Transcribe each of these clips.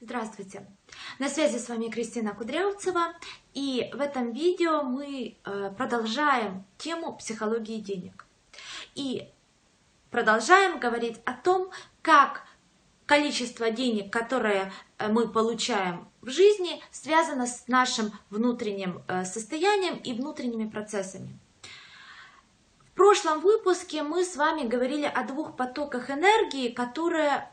Здравствуйте! На связи с вами Кристина Кудрявцева, и в этом видео мы э, продолжаем тему психологии денег. И продолжаем говорить о том, как количество денег, которое э, мы получаем в жизни, связано с нашим внутренним э, состоянием и внутренними процессами. В прошлом выпуске мы с вами говорили о двух потоках энергии, которые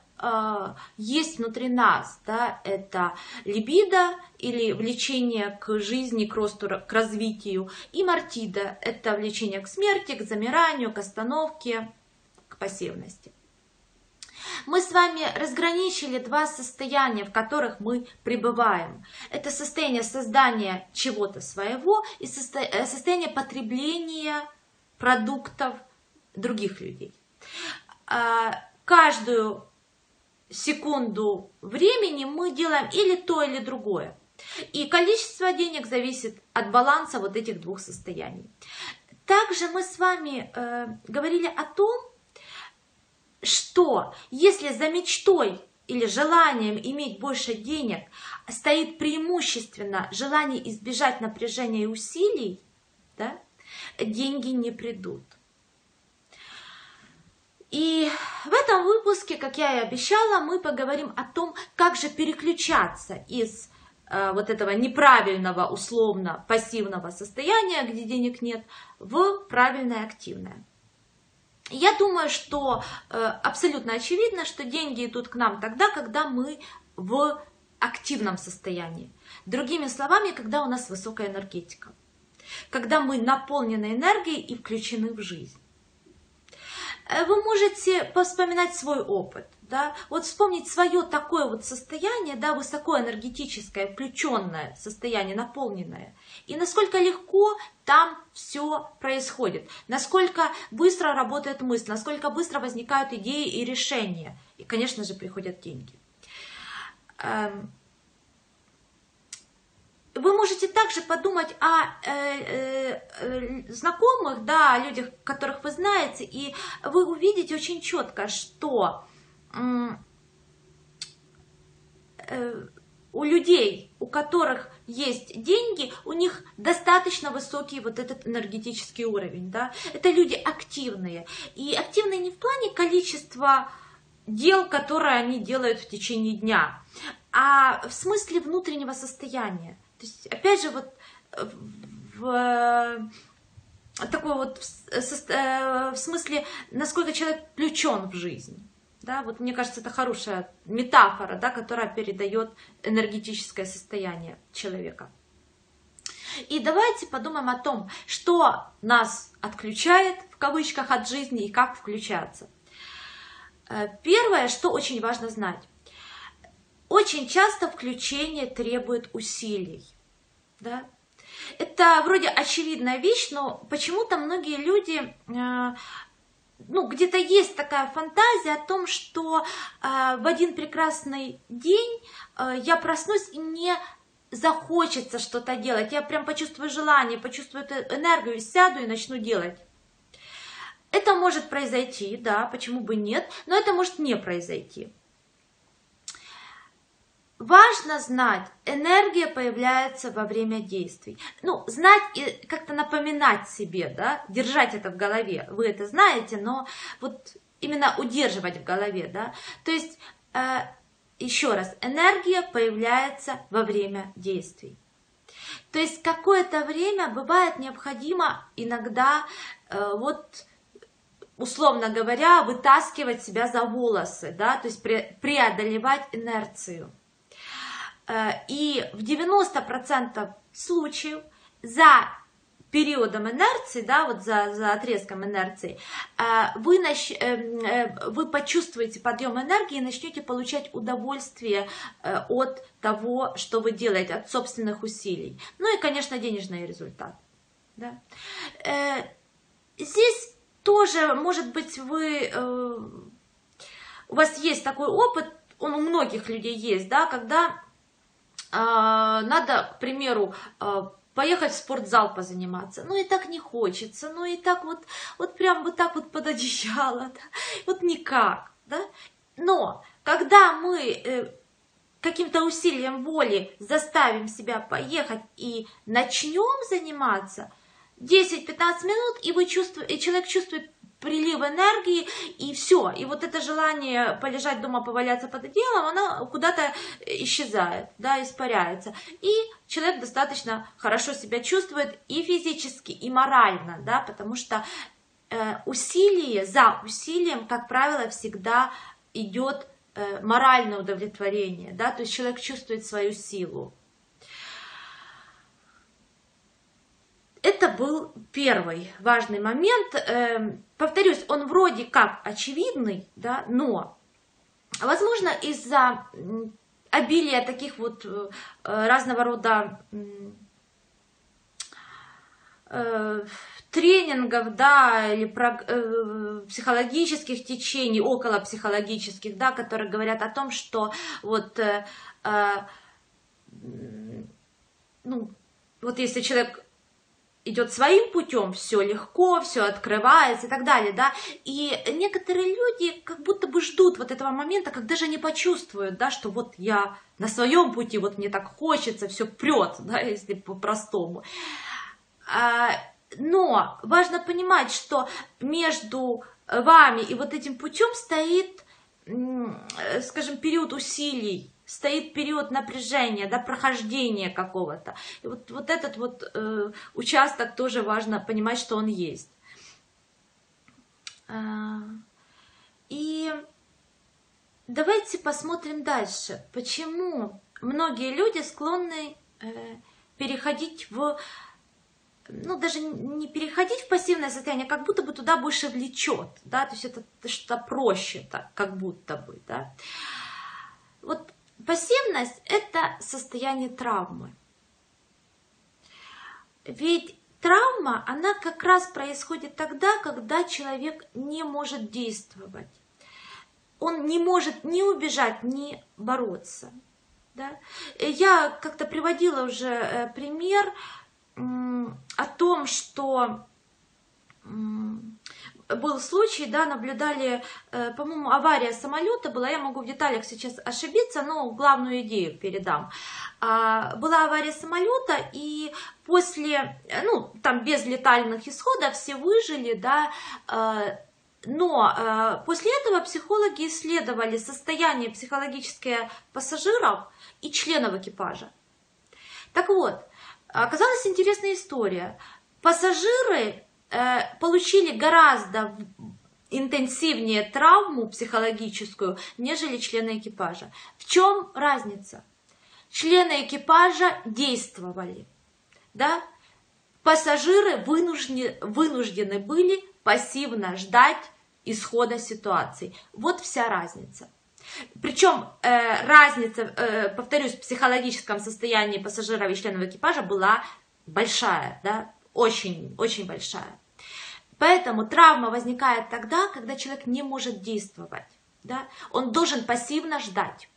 есть внутри нас. Да? Это либидо или влечение к жизни, к росту, к развитию. И мартида – это влечение к смерти, к замиранию, к остановке, к пассивности мы с вами разграничили два состояния, в которых мы пребываем. Это состояние создания чего-то своего и э, состояние потребления продуктов других людей. А, каждую секунду времени мы делаем или то, или другое. И количество денег зависит от баланса вот этих двух состояний. Также мы с вами э, говорили о том, что если за мечтой или желанием иметь больше денег стоит преимущественно желание избежать напряжения и усилий, да, деньги не придут. И в этом выпуске, как я и обещала, мы поговорим о том, как же переключаться из э, вот этого неправильного, условно пассивного состояния, где денег нет, в правильное активное. Я думаю, что э, абсолютно очевидно, что деньги идут к нам тогда, когда мы в активном состоянии. Другими словами, когда у нас высокая энергетика. Когда мы наполнены энергией и включены в жизнь. Э, вы можете вспоминать свой опыт. Да? Вот вспомнить свое такое вот состояние, да, высокоэнергетическое, включенное состояние, наполненное. И насколько легко там все происходит. Насколько быстро работает мысль, насколько быстро возникают идеи и решения. И, конечно же, приходят деньги. Вы можете также подумать о э, э, э, знакомых, да, о людях, которых вы знаете, и вы увидите очень четко, что э, у людей, у которых есть деньги, у них достаточно высокий вот этот энергетический уровень, да, это люди активные, и активные не в плане количества дел, которые они делают в течение дня, а в смысле внутреннего состояния. То есть, опять же, вот в э, такой вот э, в смысле, насколько человек включен в жизнь. Да, вот мне кажется, это хорошая метафора, да, которая передает энергетическое состояние человека. И давайте подумаем о том, что нас отключает, в кавычках, от жизни и как включаться. Э, первое, что очень важно знать. Очень часто включение требует усилий. Да? Это вроде очевидная вещь, но почему-то многие люди э, ну, где-то есть такая фантазия о том, что э, в один прекрасный день э, я проснусь и мне захочется что-то делать. Я прям почувствую желание, почувствую эту энергию, сяду и начну делать. Это может произойти, да, почему бы нет, но это может не произойти. Важно знать, энергия появляется во время действий. Ну, знать и как-то напоминать себе, да, держать это в голове. Вы это знаете, но вот именно удерживать в голове, да. То есть, э, еще раз, энергия появляется во время действий. То есть какое-то время бывает необходимо иногда э, вот условно говоря, вытаскивать себя за волосы, да, то есть преодолевать инерцию. Э, и в 90% случаев за периодом инерции, да, вот за, за отрезком инерции, э, вы, нач, э, вы почувствуете подъем энергии и начнете получать удовольствие от того, что вы делаете, от собственных усилий. Ну и, конечно, денежный результат. Да. Здесь тоже, может быть, вы, у вас есть такой опыт, он у многих людей есть, да, когда надо, к примеру, а, поехать в спортзал позаниматься. Ну и так не хочется, ну и так вот, вот прям вот так вот под одеяло, да? вот никак, да? Но когда мы э, каким-то усилием воли заставим себя поехать и начнем заниматься, 10-15 минут, и, вы чувствуете, и человек чувствует прилив энергии, и все. И вот это желание полежать дома, поваляться под одеялом, оно куда-то исчезает, да, испаряется. И человек достаточно хорошо себя чувствует и физически, и морально, да, потому что э, усилие, за усилием, как правило, всегда идет э, моральное удовлетворение, да, то есть человек чувствует свою силу. Это был первый важный момент. Эм, повторюсь, он вроде как очевидный, да, но, возможно, из-за обилия таких вот э, разного рода э, тренингов, да, или про, э, психологических течений, около психологических, да, которые говорят о том, что вот, э, э, ну, вот если человек идет своим путем, все легко, все открывается и так далее, да, и некоторые люди как будто бы ждут вот этого момента, когда же они почувствуют, да, что вот я на своем пути, вот мне так хочется, все прет, да, если по-простому. А, но важно понимать, что между вами и вот этим путем стоит, скажем, период усилий, стоит период напряжения, да, прохождения какого-то. И вот, вот этот вот э, участок тоже важно понимать, что он есть. А, и давайте посмотрим дальше. Почему многие люди склонны э, переходить в ну, даже не переходить в пассивное состояние, как будто бы туда больше влечет, да, то есть это что-то проще, так, как будто бы, да. Вот Пассивность – это состояние травмы. Ведь травма, она как раз происходит тогда, когда человек не может действовать. Он не может ни убежать, ни бороться. Да? Я как-то приводила уже э, пример о том, что был случай, да, наблюдали, э, по-моему, авария самолета была, я могу в деталях сейчас ошибиться, но главную идею передам. А, была авария самолета, и после, ну, там без летальных исходов все выжили, да, э, но э, после этого психологи исследовали состояние психологическое пассажиров и членов экипажа. Так вот, оказалась интересная история. Пассажиры Э, получили гораздо интенсивнее травму психологическую, нежели члены экипажа. В чем разница? Члены экипажа действовали, да? Пассажиры вынуждены, вынуждены были пассивно ждать исхода ситуации. Вот вся разница. Причем э, разница, э, повторюсь, в психологическом состоянии пассажиров и членов экипажа была большая, да, очень, очень большая. Поэтому травма возникает тогда, когда человек не может действовать. Да? Он должен пассивно ждать.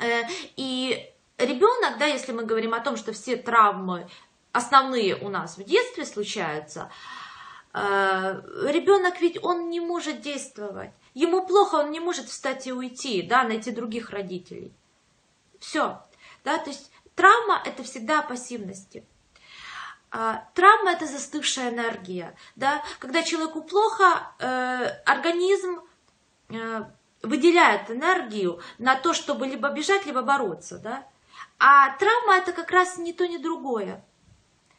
Э, и ребенок, да, если мы говорим о том, что все травмы основные у нас в детстве случаются, э, ребенок ведь он не может действовать. Ему плохо, он не может встать и уйти, да, найти других родителей. Все. Да, то есть травма это всегда о пассивности. А, травма это застывшая энергия. Да? Когда человеку плохо, э, организм э, выделяет энергию на то, чтобы либо бежать, либо бороться. Да? А травма это как раз не то, ни другое.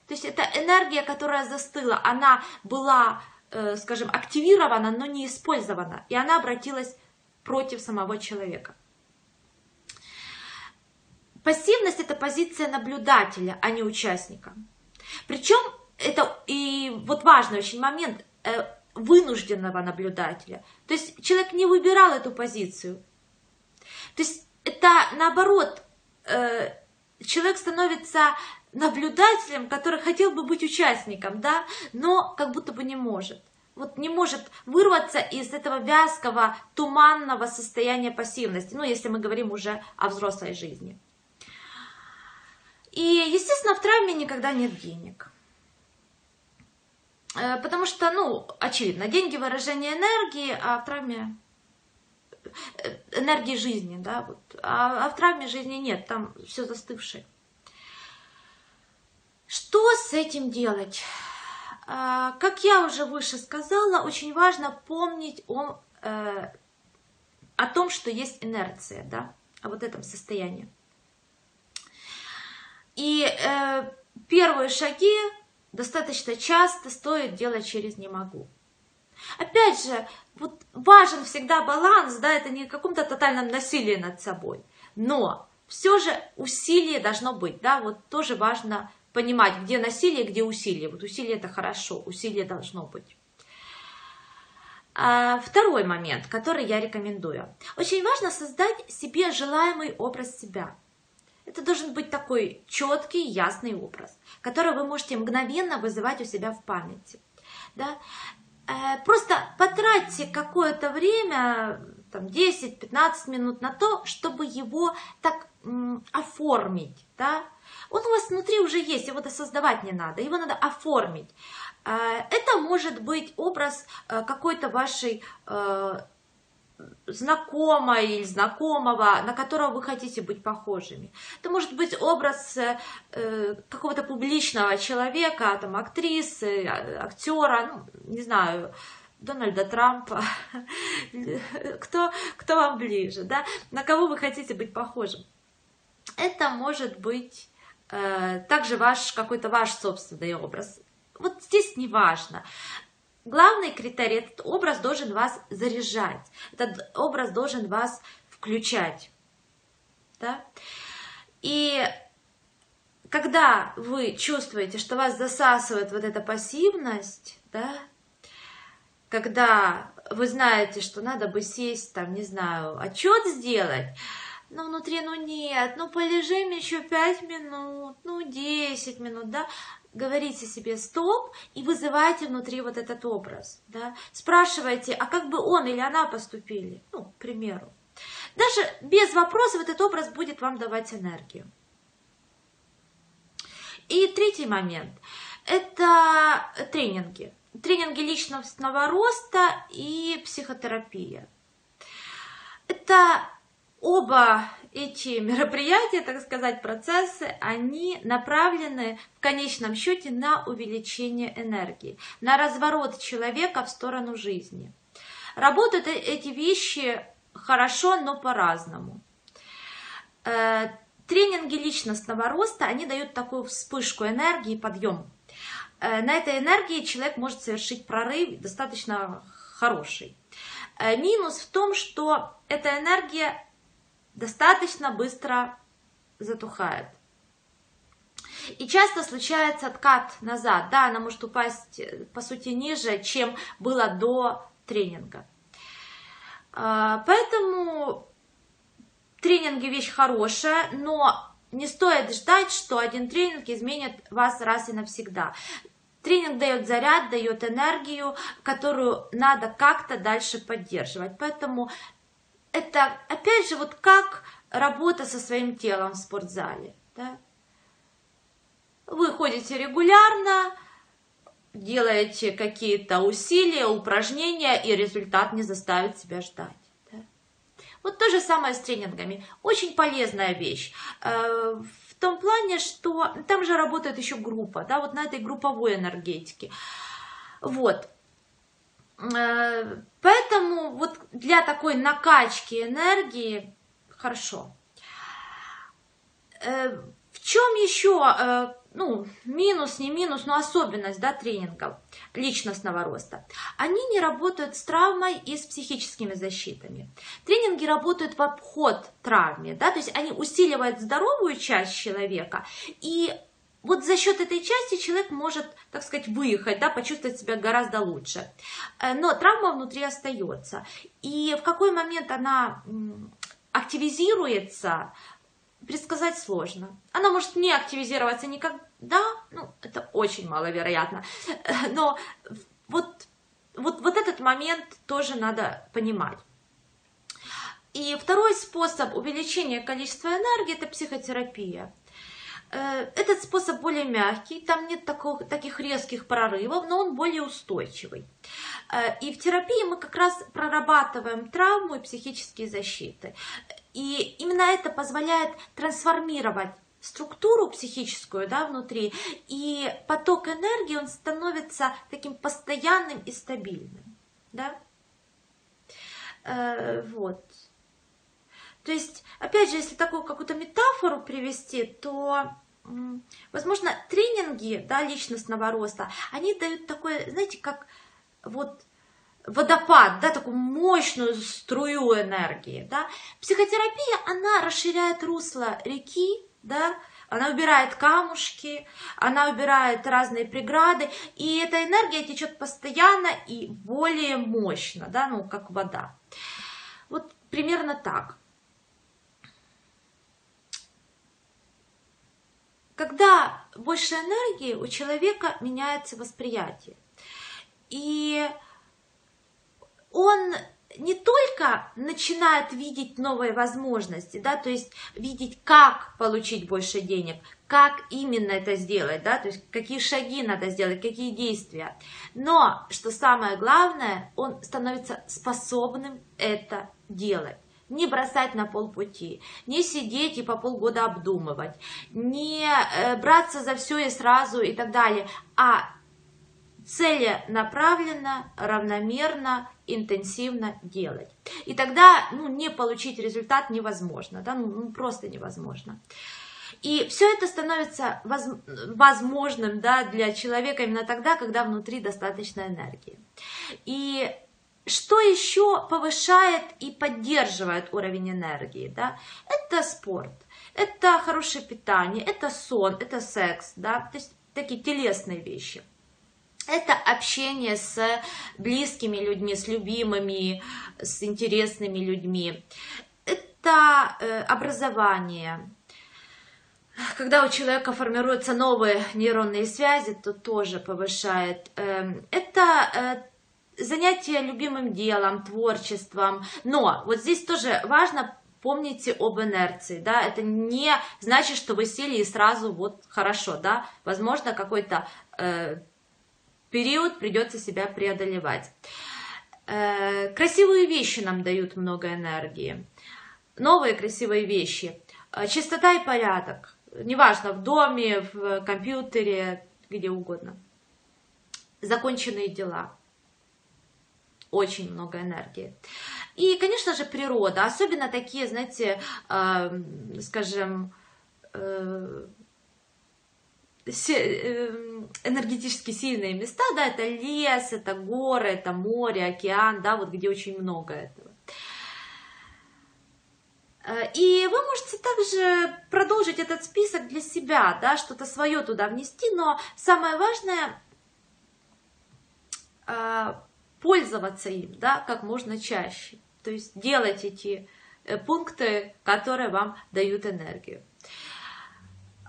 То есть это энергия, которая застыла, она была, э, скажем, активирована, но не использована. И она обратилась против самого человека. Пассивность это позиция наблюдателя, а не участника. Причем это и вот важный очень момент э, вынужденного наблюдателя. То есть человек не выбирал эту позицию. То есть это наоборот, э, человек становится наблюдателем, который хотел бы быть участником, да, но как будто бы не может. Вот не может вырваться из этого вязкого, туманного состояния пассивности, ну, если мы говорим уже о взрослой жизни. И, естественно, в травме никогда нет денег. Э, потому что, ну, очевидно, деньги выражение энергии, а в травме э, энергии жизни, да, вот. а, а в травме жизни нет, там все застывшее. Что с этим делать? А, как я уже выше сказала, очень важно помнить о, э, о том, что есть инерция, да, о вот этом состоянии. И э, первые шаги достаточно часто стоит делать через «не могу». Опять же, вот важен всегда баланс, да, это не каком-то тотальном насилии над собой, но все же усилие должно быть, да, вот тоже важно понимать, где насилие, где усилие. Вот усилие это хорошо, усилие должно быть. А, второй момент, который я рекомендую. Очень важно создать себе желаемый образ себя. Это должен быть такой четкий, ясный образ, который вы можете мгновенно вызывать у себя в памяти. Да? Э, просто потратьте какое-то время, там 10-15 минут на то, чтобы его так оформить. Да? Он у вас внутри уже есть, его создавать не надо, его надо оформить. Э, это может быть образ э, какой-то вашей знакомой или знакомого, на которого вы хотите быть похожими. Это может быть образ э, какого-то публичного человека, там, актрисы, а, актера, ну, не знаю, Дональда Трампа, кто, кто вам ближе, да, на кого вы хотите быть похожим. Это может быть э, также ваш какой-то ваш собственный образ. Вот здесь не важно. Главный критерий, этот образ должен вас заряжать, этот образ должен вас включать. Да? И когда вы чувствуете, что вас засасывает вот эта пассивность, да, когда вы знаете, что надо бы сесть, там, не знаю, отчет сделать, но внутри, ну нет, ну полежим еще 5 минут, ну 10 минут, да, говорите себе стоп и вызывайте внутри вот этот образ. Да? Спрашивайте, а как бы он или она поступили? Ну, к примеру. Даже без вопросов этот образ будет вам давать энергию. И третий момент – это тренинги. Тренинги личностного роста и психотерапия. Это оба эти мероприятия, так сказать, процессы, они направлены в конечном счете на увеличение энергии, на разворот человека в сторону жизни. Работают э, эти вещи хорошо, но по-разному. Э, тренинги личностного роста, они дают такую вспышку энергии, подъем. Э, на этой энергии человек может совершить прорыв достаточно хороший. Минус в том, что эта энергия достаточно быстро затухает. И часто случается откат назад, да, она может упасть, по сути, ниже, чем было до тренинга. А, поэтому тренинги вещь хорошая, но не стоит ждать, что один тренинг изменит вас раз и навсегда. Тренинг дает заряд, дает энергию, которую надо как-то дальше поддерживать. Поэтому это, опять же, вот как работа со своим телом в спортзале. Да? Вы ходите регулярно, делаете какие-то усилия, упражнения, и результат не заставит себя ждать. Да? Вот то же самое с тренингами. Очень полезная вещь. Э, в том плане, что там же работает еще группа, да, вот на этой групповой энергетике. Вот. Э, поэтому вот для такой накачки энергии хорошо. Э, в чем еще, э, ну, минус, не минус, но особенность, да, тренингов личностного роста? Они не работают с травмой и с психическими защитами. Тренинги работают в обход травме, да, то есть они усиливают здоровую часть человека и вот за счет этой части человек может, так сказать, выехать, да, почувствовать себя гораздо лучше. Э, но травма внутри остается. И в какой момент она активизируется, предсказать сложно. Она может не активизироваться никогда, ну, это очень маловероятно. Э, но вот, вот, вот этот момент тоже надо понимать. И второй способ увеличения количества энергии – это психотерапия. Э, этот способ более мягкий, там нет такого, таких резких прорывов, но он более устойчивый. Э, и в терапии мы как раз прорабатываем травму и психические защиты. И именно это позволяет трансформировать структуру психическую да, внутри, и поток энергии, он становится таким постоянным и стабильным. Да? Э, вот. То есть, опять же, если такую какую-то метафору привести, то, возможно, тренинги да, личностного роста, они дают такое, знаете, как вот водопад, да, такую мощную струю энергии. Да. Психотерапия, она расширяет русло реки, да, она убирает камушки, она убирает разные преграды, и эта энергия течет постоянно и более мощно, да, ну, как вода. Вот примерно так. Когда больше энергии, у человека меняется восприятие. И он не только начинает видеть новые возможности, да, то есть видеть, как получить больше денег, как именно это сделать, да, то есть какие шаги надо сделать, какие действия. Но, что самое главное, он становится способным это делать не бросать на полпути, не сидеть и по полгода обдумывать, не э, браться за все и сразу и так далее, а целенаправленно, равномерно, интенсивно делать. И тогда ну, не получить результат невозможно, да, ну, ну просто невозможно. И все это становится возможным да, для человека именно тогда, когда внутри достаточно энергии. И что еще повышает и поддерживает уровень энергии? Да? Это спорт, это хорошее питание, это сон, это секс, да? то есть такие телесные вещи. Это общение с близкими людьми, с любимыми, с интересными людьми. Это э, образование. Когда у человека формируются новые нейронные связи, то тоже повышает. Эм, это э, занятие любимым делом, творчеством. Но вот здесь тоже важно помните об инерции, да, это не значит, что вы сели и сразу вот хорошо, да, возможно, какой-то э, период придется себя преодолевать. Э, красивые вещи нам дают много энергии, новые красивые вещи, э, чистота и порядок, неважно, в доме, в компьютере, где угодно, законченные дела – очень много энергии. И, конечно же, природа, особенно такие, знаете, э, скажем, э, э, энергетически сильные места, да, это лес, это горы, это море, океан, да, вот где очень много этого. Э, и вы можете также продолжить этот список для себя, да, что-то свое туда внести, но самое важное э, пользоваться им, да, как можно чаще. То есть делать эти э, пункты, которые вам дают энергию.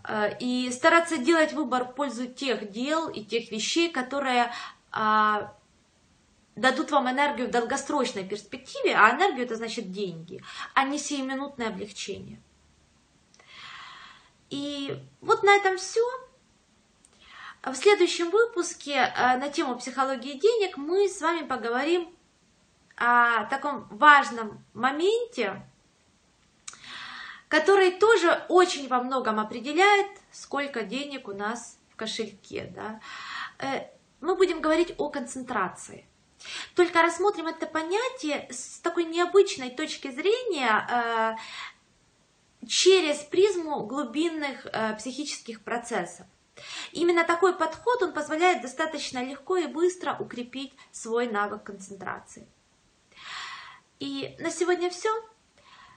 Э, и стараться делать выбор в пользу тех дел и тех вещей, которые а, дадут вам энергию в долгосрочной перспективе, а энергию это значит деньги, а не сиюминутное облегчение. И вот на этом все. В следующем выпуске э, на тему психологии денег мы с вами поговорим о таком важном моменте, который тоже очень во многом определяет, сколько денег у нас в кошельке. Да? Э, мы будем говорить о концентрации. Только рассмотрим это понятие с такой необычной точки зрения э, через призму глубинных психических процессов. Именно такой подход, он позволяет достаточно легко и быстро укрепить свой навык концентрации. И на сегодня все.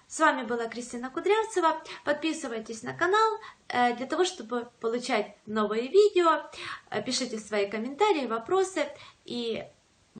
С вами была Кристина Кудрявцева. Подписывайтесь на канал э, для того, чтобы получать новые видео. Э, пишите свои комментарии, вопросы. И